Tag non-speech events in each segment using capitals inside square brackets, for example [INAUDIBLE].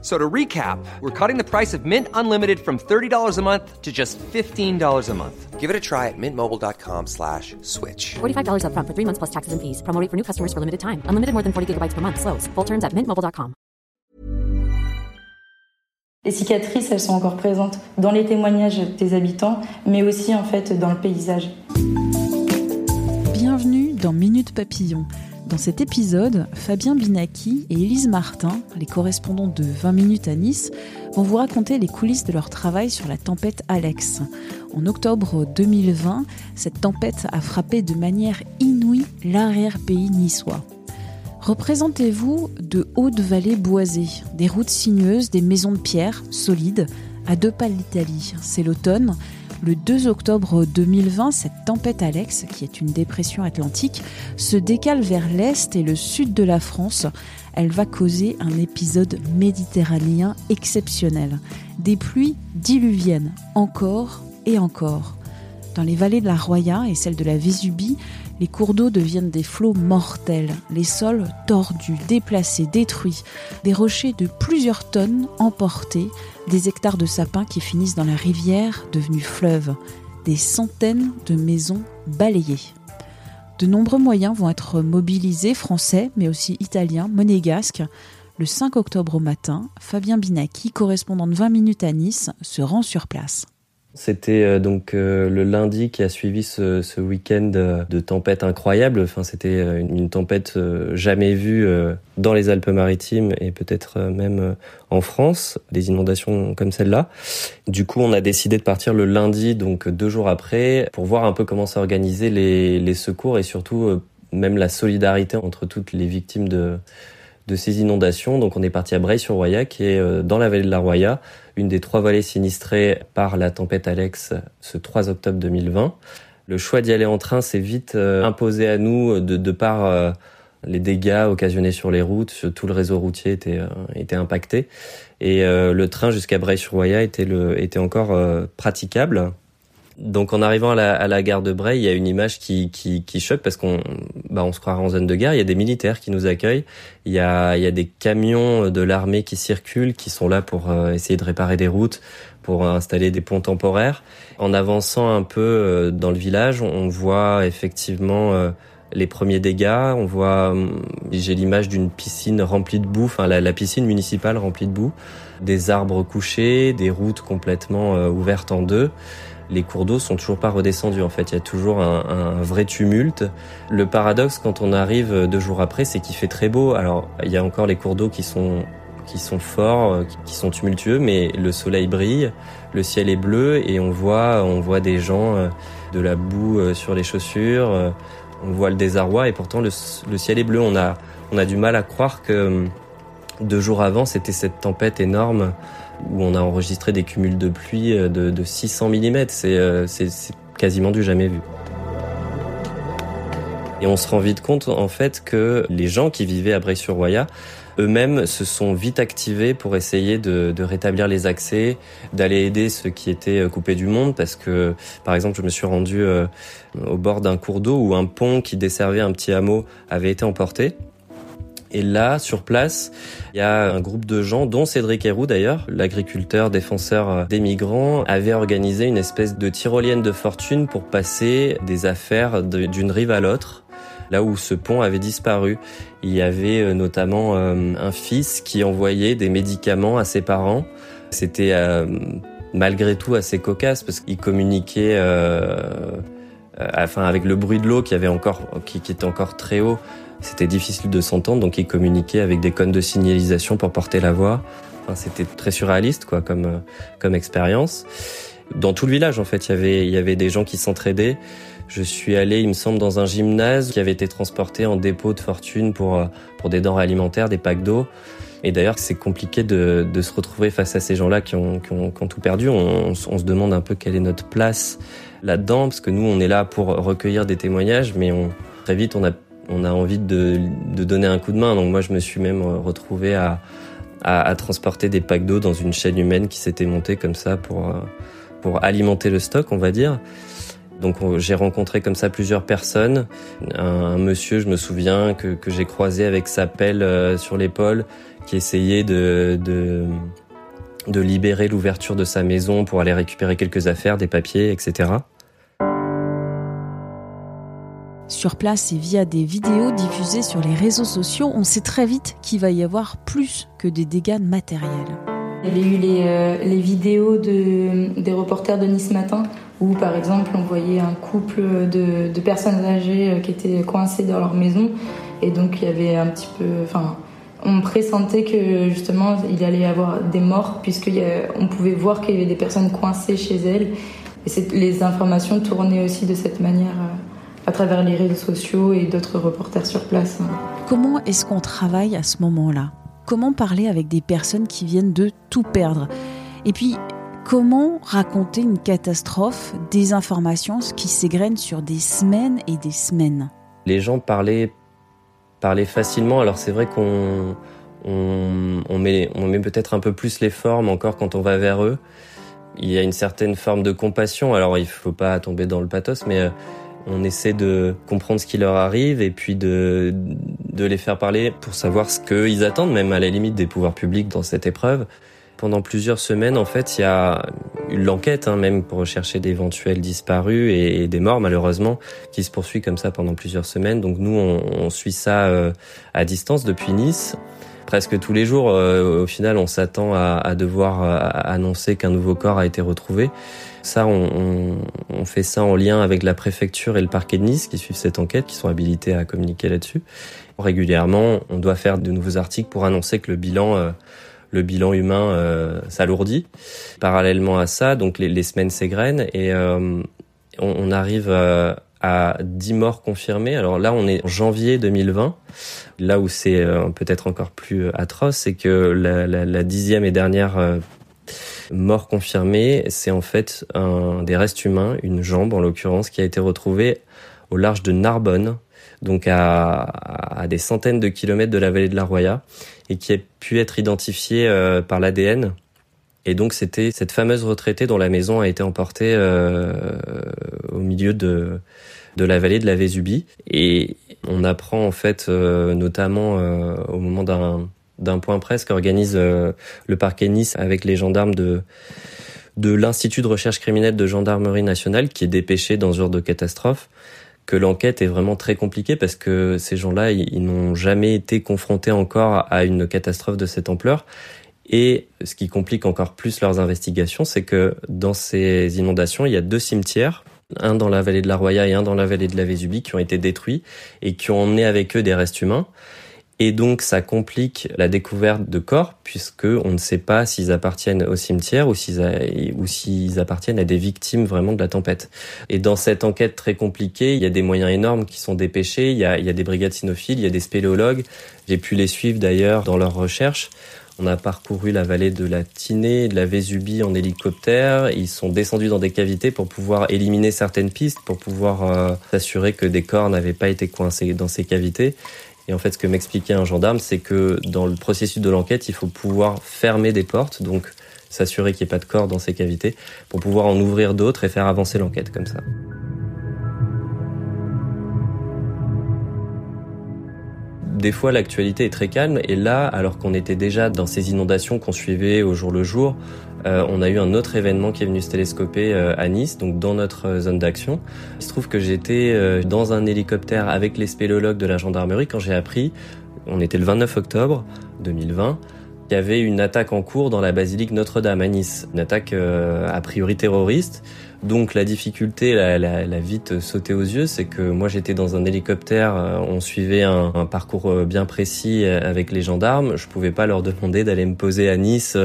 So to recap, we're cutting the price of Mint Unlimited from $30 a month to just $15 a month. Give it a try at mintmobile.com slash switch. $45 up front for three months plus taxes and fees. Promo rate for new customers for limited time. Unlimited more than 40 gigabytes per month. Slows. Full terms at mintmobile.com. Les cicatrices, elles sont encore présentes dans les témoignages des habitants, mais aussi en fait dans le paysage. Bienvenue dans Minute Papillon. Dans cet épisode, Fabien Binaki et Élise Martin, les correspondants de 20 minutes à Nice, vont vous raconter les coulisses de leur travail sur la tempête Alex. En octobre 2020, cette tempête a frappé de manière inouïe l'arrière-pays niçois. Représentez-vous de hautes vallées boisées, des routes sinueuses, des maisons de pierre solides, à deux pas de l'Italie. C'est l'automne, le 2 octobre 2020, cette tempête Alex, qui est une dépression atlantique, se décale vers l'est et le sud de la France. Elle va causer un épisode méditerranéen exceptionnel. Des pluies diluviennes, encore et encore. Dans les vallées de la Roya et celles de la Vésubie, les cours d'eau deviennent des flots mortels, les sols tordus, déplacés, détruits, des rochers de plusieurs tonnes emportés, des hectares de sapins qui finissent dans la rivière devenue fleuve, des centaines de maisons balayées. De nombreux moyens vont être mobilisés, français, mais aussi italiens, monégasques. Le 5 octobre au matin, Fabien Binaki, correspondant de 20 minutes à Nice, se rend sur place. C'était euh, donc euh, le lundi qui a suivi ce, week-end euh, de tempête incroyable. Enfin, c'était une tempête jamais vue dans les Alpes-Maritimes et peut-être même en France, des inondations comme celle-là. Du coup, on a décidé de partir le lundi, donc deux jours après, pour voir un peu comment s'organiser les secours et surtout même la solidarité entre toutes les victimes de de ces inondations. Donc on est parti à Breil-sur-Roya, qui est euh, dans la vallée de la Roya, une des trois vallées sinistrées par la tempête Alex ce 3 octobre 2020. Le choix d'y aller en train s'est vite euh, imposé à nous de, de par euh, les dégâts occasionnés sur les routes, tout le réseau routier était, était impacté. Et le train jusqu'à Breil-sur-Roya était, le, était encore praticable. Donc en arrivant à la, à la, gare de Bray, il y a une image qui, qui, qui choque parce qu'on bah, on se croit en zone de guerre. Il y a des militaires qui nous accueillent. Il y a, il y a des camions de l'armée qui circulent, qui sont là pour euh, essayer de réparer des routes, pour installer des ponts temporaires. En avançant un peu euh, dans le village, on voit effectivement euh, les premiers dégâts. On voit, hum, j'ai l'image d'une piscine remplie de boue, enfin la, piscine municipale remplie de boue, des arbres couchés, des routes complètement ouvertes en deux les cours d'eau sont toujours pas redescendus. En fait, il y a toujours un, un, vrai tumulte. Le paradoxe quand on arrive deux jours après, c'est qu'il fait très beau. Alors, il y a encore les cours d'eau qui sont qui sont forts, qui sont tumultueux, mais le soleil brille, le ciel est bleu et on voit on voit des gens euh, de la boue euh, sur les chaussures. Euh, on voit le désarroi et pourtant le, le ciel est bleu. On a on a du mal à croire que deux jours avant, c'était cette tempête énorme où on a enregistré des cumuls de pluie euh, de, de 600 mm. C'est quasiment du jamais vu. Et on se rend vite compte en fait que les gens qui vivaient à Bray-sur-Roya eux-mêmes se sont vite activés pour essayer de, de rétablir les accès, d'aller aider ceux qui étaient euh, coupés du monde parce que par exemple je me suis rendu euh, au bord d'un cours d'eau où un pont qui desservait un petit hameau avait été emporté et là, sur place, il y a un groupe de gens, dont Cédric Héroux d'ailleurs, l'agriculteur défenseur euh, des migrants, avait organisé une espèce de tyrolienne de fortune pour passer des affaires d'une rive à l'autre là où ce pont avait disparu. Il y avait euh, notamment euh, un fils qui envoyait des médicaments à ses parents. C'était malgré tout assez cocasse parce qu'il communiquait euh, enfin avec le bruit de l'eau qui avait encore qui, qui était encore très haut c'était difficile de s'entendre, donc ils communiquaient avec des cônes de signalisation pour porter la voix. Enfin, c'était très surréaliste, quoi, comme euh, comme expérience. Dans tout le village, en fait, il y avait il y avait des gens qui s'entraidaient. Je suis allé, il me semble, dans un gymnase qui avait été transporté en dépôt de fortune pour euh, pour des denrées alimentaires, des packs d'eau. Et d'ailleurs, c'est compliqué de, de, se retrouver face à ces gens-là qui ont, qui, ont, qui ont, tout perdu. On, on, se demande un peu quelle est notre place là-dedans, parce que nous, on est là pour recueillir des témoignages, mais on, très vite, on a on a envie de, de, donner un coup de main. Donc moi, je me suis même retrouvé à, à, à transporter des packs d'eau dans une chaîne humaine qui s'était montée comme ça pour, pour alimenter le stock, on va dire. Donc j'ai rencontré comme ça plusieurs personnes. Un, monsieur, je me souviens, que, que j'ai croisé avec sa pelle euh, sur l'épaule, qui essayait de, de, de libérer l'ouverture de sa maison pour aller récupérer quelques affaires, des papiers, etc. Sur place et via des vidéos diffusées sur les réseaux sociaux, on sait très vite qu'il va y avoir plus que des dégâts matériels. Il y avait eu les, euh, les vidéos de, des reporters de Nice Matin où par exemple on voyait un couple de, de, personnes âgées euh, qui étaient coincées dans leur maison et donc il y avait un petit peu enfin on pressentait que justement il allait y avoir des morts puisqu'on pouvait voir qu'il y avait des personnes coincées chez elles et les informations tournaient aussi de cette manière euh, à travers les réseaux sociaux et d'autres reporters sur place. Comment est-ce qu'on travaille à ce moment-là? Comment parler avec des personnes qui viennent de tout perdre? Et puis, Comment raconter une catastrophe, des informations qui s'égrènent sur des semaines et des semaines? Les gens parlaient, parlaient facilement. Alors c'est vrai qu'on on, met, on met peut-être un peu plus les formes encore quand on va vers eux. Il y a une certaine forme de compassion. Alors il faut pas tomber dans le pathos, mais euh, on essaie de comprendre ce qui leur arrive et puis de, de les faire parler pour savoir ce qu'ils attendent, même à la limite des pouvoirs publics dans cette épreuve. Pendant plusieurs semaines, en fait, il y a eu l'enquête, hein, même pour rechercher d'éventuels disparus et, des morts, malheureusement, qui se poursuit comme ça pendant plusieurs semaines. Donc nous, on, on suit ça euh, à distance depuis Nice. Presque tous les jours, euh, au final, on s'attend à, à, devoir euh, annoncer qu'un nouveau corps a été retrouvé. Ça, on, on, on, fait ça en lien avec la préfecture et le parquet de Nice qui suivent cette enquête, qui sont habilités à communiquer là-dessus. Régulièrement, on doit faire de nouveaux articles pour annoncer que le bilan le bilan humain euh, s'alourdit. Parallèlement à ça, donc les, les semaines s'égrènent et euh, on, on, arrive euh, à 10 morts confirmés. Alors là, on est en janvier 2020. Là où c'est euh, peut-être encore plus atroce, c'est que la, la, la, dixième et dernière mort confirmée, c'est en fait un des restes humains, une jambe en l'occurrence, qui a été retrouvée au large de Narbonne, donc à, à, des centaines de kilomètres de la vallée de la Roya, et qui a pu être identifié euh, par l'ADN. Et donc c'était cette fameuse retraitée dont la maison a été emportée euh, au milieu de, de la vallée de la Vésubie. Et on apprend en fait, euh, notamment euh, au moment d'un d'un point presse qu'organise euh, le parquet Nice avec les gendarmes de de l'Institut de recherche criminelle de gendarmerie nationale qui est dépêché dans ce genre de catastrophe que l'enquête est vraiment très compliquée parce que ces gens-là, ils, n'ont jamais été confrontés encore à une catastrophe de cette ampleur. Et ce qui complique encore plus leurs investigations, c'est que dans ces inondations, il y a deux cimetières, un dans la vallée de la Roya et un dans la vallée de la Vésubie, qui ont été détruits et qui ont emmené avec eux des restes humains. Et donc ça complique la découverte de corps puisque on ne sait pas s'ils appartiennent au cimetière ou s'ils appartiennent à des victimes vraiment de la tempête. Et dans cette enquête très compliquée, il y a des moyens énormes qui sont dépêchés, il y a, des brigades cynophiles, il y a des spéléologues. J'ai pu les suivre d'ailleurs dans leurs recherches. On a parcouru la vallée de la Tinée, de la Vésubie en hélicoptère. Ils sont descendus dans des cavités pour pouvoir éliminer certaines pistes, pour pouvoir euh, s'assurer que des corps n'avaient pas été coincés dans ces cavités. Et en fait, ce que m'expliquait un gendarme, c'est que dans le processus de l'enquête, il faut pouvoir fermer des portes, donc s'assurer qu'il n'y ait pas de corps dans ces cavités, pour pouvoir en ouvrir d'autres et faire avancer l'enquête comme ça. Des fois, l'actualité est très calme, et là, alors qu'on était déjà dans ces inondations qu'on suivait au jour le jour, euh, on a eu un autre événement qui est venu se télescoper euh, à Nice, donc dans notre euh, zone d'action. Il se trouve que j'étais euh, dans un hélicoptère avec les spéléologues de la gendarmerie quand j'ai appris, on était le 29 octobre 2020, qu'il y avait une attaque en cours dans la basilique Notre-Dame à Nice, une attaque a priori terroriste. Donc la difficulté, la, la, la vite sauté aux yeux, c'est que moi j'étais dans un hélicoptère, euh, on suivait un, parcours euh, bien précis euh, avec les gendarmes. Je pouvais pas leur demander d'aller me poser à Nice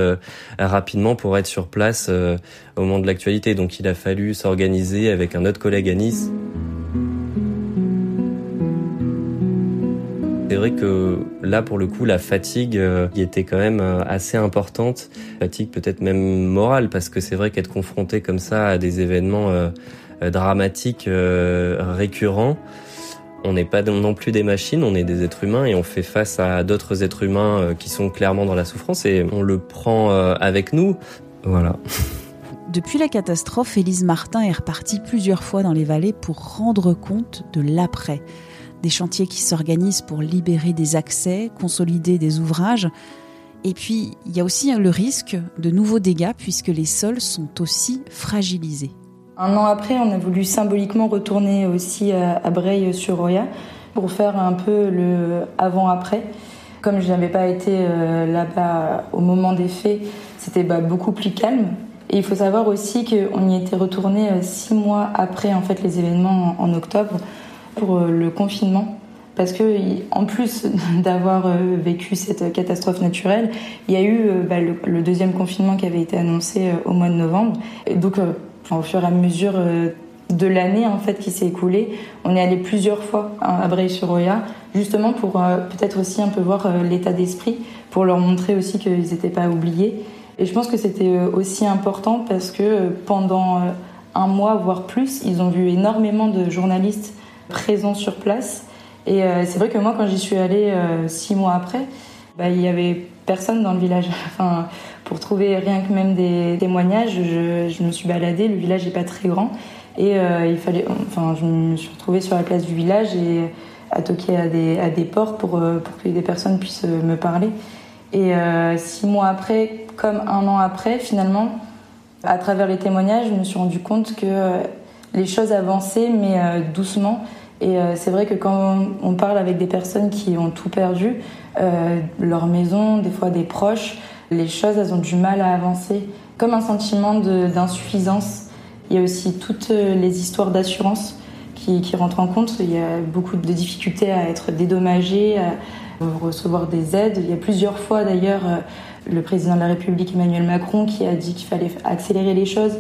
rapidement pour être sur place au moment de l'actualité. Donc il a fallu s'organiser avec un autre collègue à Nice. C'est vrai que là, pour le coup, la fatigue euh, qui était quand même euh, assez importante, fatigue peut-être même morale, parce que c'est vrai qu'être confronté comme ça à des événements euh, dramatiques récurrents, On n'est pas non plus des machines, on est des êtres humains et on fait face à d'autres êtres humains qui sont clairement dans la souffrance et on le prend avec nous. Voilà. Depuis la catastrophe, Élise Martin est repartie plusieurs fois dans les vallées pour rendre compte de l'après. Des chantiers qui s'organisent pour libérer des accès, consolider des ouvrages. Et puis, il y a aussi le risque de nouveaux dégâts puisque les sols sont aussi fragilisés. Un an après, on a voulu symboliquement retourner aussi à Breil-sur-Roya pour faire un peu le avant-après. Comme je n'avais pas été euh, là-bas au moment des faits, c'était bah, beaucoup plus calme. Et il faut savoir aussi qu'on y était retourné euh, six mois après en fait les événements en octobre pour euh, le confinement parce que en plus [LAUGHS] d'avoir vécu cette catastrophe naturelle, il y a eu bah, le, deuxième confinement qui avait été annoncé au mois de novembre. Et donc au fur et à mesure euh, de l'année en fait qui s'est écoulée, on est allé plusieurs fois à Breil-sur-Roya, justement pour euh, peut-être aussi un peu voir euh, l'état d'esprit, pour leur montrer aussi qu'ils n'étaient pas oubliés. Et je pense que c'était aussi important parce que pendant un mois, voire plus, ils ont vu énormément de journalistes présents sur place. Et c'est vrai que moi, quand j'y suis allée six mois après, bah, il y avait personne dans le village. [LAUGHS] Enfin, pour trouver rien que même des témoignages, je, me suis baladée. Le village n'est pas très grand. Et euh, il fallait, enfin, je me suis retrouvée sur la place du village et à toquer à des, à des portes pour, euh, pour que des personnes puissent euh, me parler. Et six mois après, comme un an après, finalement, à travers les témoignages, je me suis rendu compte que les choses avançaient, mais doucement. Et c'est vrai que quand on parle avec des personnes qui ont tout perdu, leur maison, des fois des proches, les choses, elles ont du mal à avancer, comme un sentiment d'insuffisance. Il y a aussi toutes euh, les histoires d'assurance qui, rentrent en compte. Il y a beaucoup de difficultés à être dédommagé, à recevoir des aides. Il y a plusieurs fois d'ailleurs euh, le président de la République Emmanuel Macron qui a dit qu'il fallait accélérer les choses.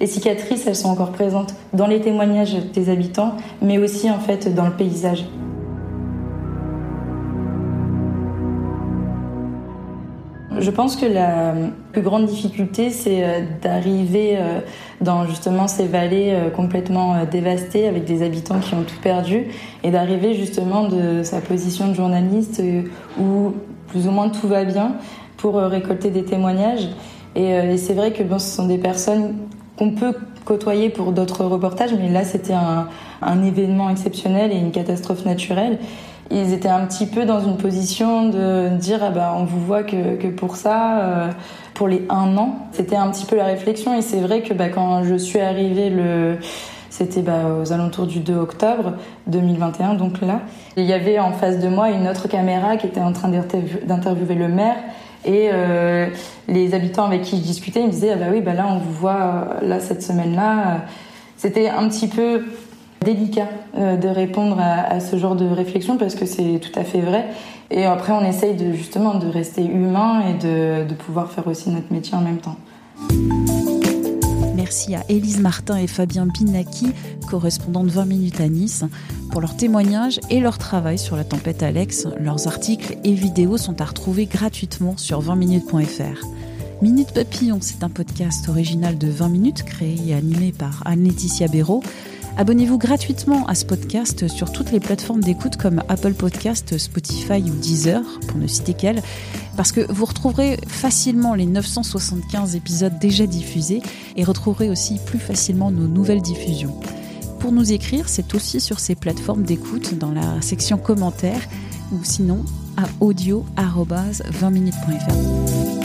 Les cicatrices, elles sont encore présentes dans les témoignages des habitants, mais aussi en fait dans le paysage. Je pense que la plus grande difficulté, c'est euh, d'arriver euh, dans justement ces vallées euh, complètement dévastées avec des habitants qui ont tout perdu et d'arriver justement de sa position de journaliste où plus ou moins tout va bien pour récolter des témoignages. Et, c'est vrai que bon, ce sont des personnes qu'on peut côtoyer pour d'autres reportages, mais là c'était un, événement exceptionnel et une catastrophe naturelle ils étaient un petit peu dans une position de dire ah bah, on vous voit que, que pour ça, euh, pour les un an. C'était un petit peu la réflexion et c'est vrai que bah, quand je suis arrivée le c'était bah, aux alentours du 2 octobre 2021, donc là. Il y avait en face de moi une autre caméra qui était en train d'interviewer le maire. Et euh, les habitants avec qui je discutais, ils me disaient, ah bah oui, bah là, on vous voit, euh, là, cette semaine-là. C'était un petit peu délicat euh, de répondre à, ce genre de réflexion parce que c'est tout à fait vrai. Et après, on essaye de, justement de rester humain et de, de pouvoir faire aussi notre métier en même temps. Merci à Élise Martin et Fabien Binaki, correspondants de 20 minutes à Nice, pour leur témoignage et leur travail sur la tempête Alex. Leurs articles et vidéos sont à retrouver gratuitement sur 20minutes.fr. Minute Papillon, c'est un podcast original de 20 minutes créé et animé par Anne-Laetitia Béraud. Abonnez-vous gratuitement à ce podcast sur toutes les plateformes d'écoute comme Apple Podcast, Spotify ou Deezer, pour ne citer qu'elles, parce que vous retrouverez facilement les 975 épisodes déjà diffusés et retrouverez aussi plus facilement nos nouvelles diffusions. Pour nous écrire, c'est aussi sur ces plateformes d'écoute dans la section commentaires ou sinon à audio-20minutes.fr.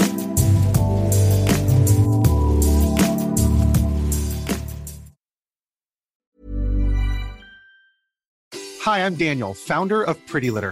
Hi, I'm Daniel, founder of Pretty Litter.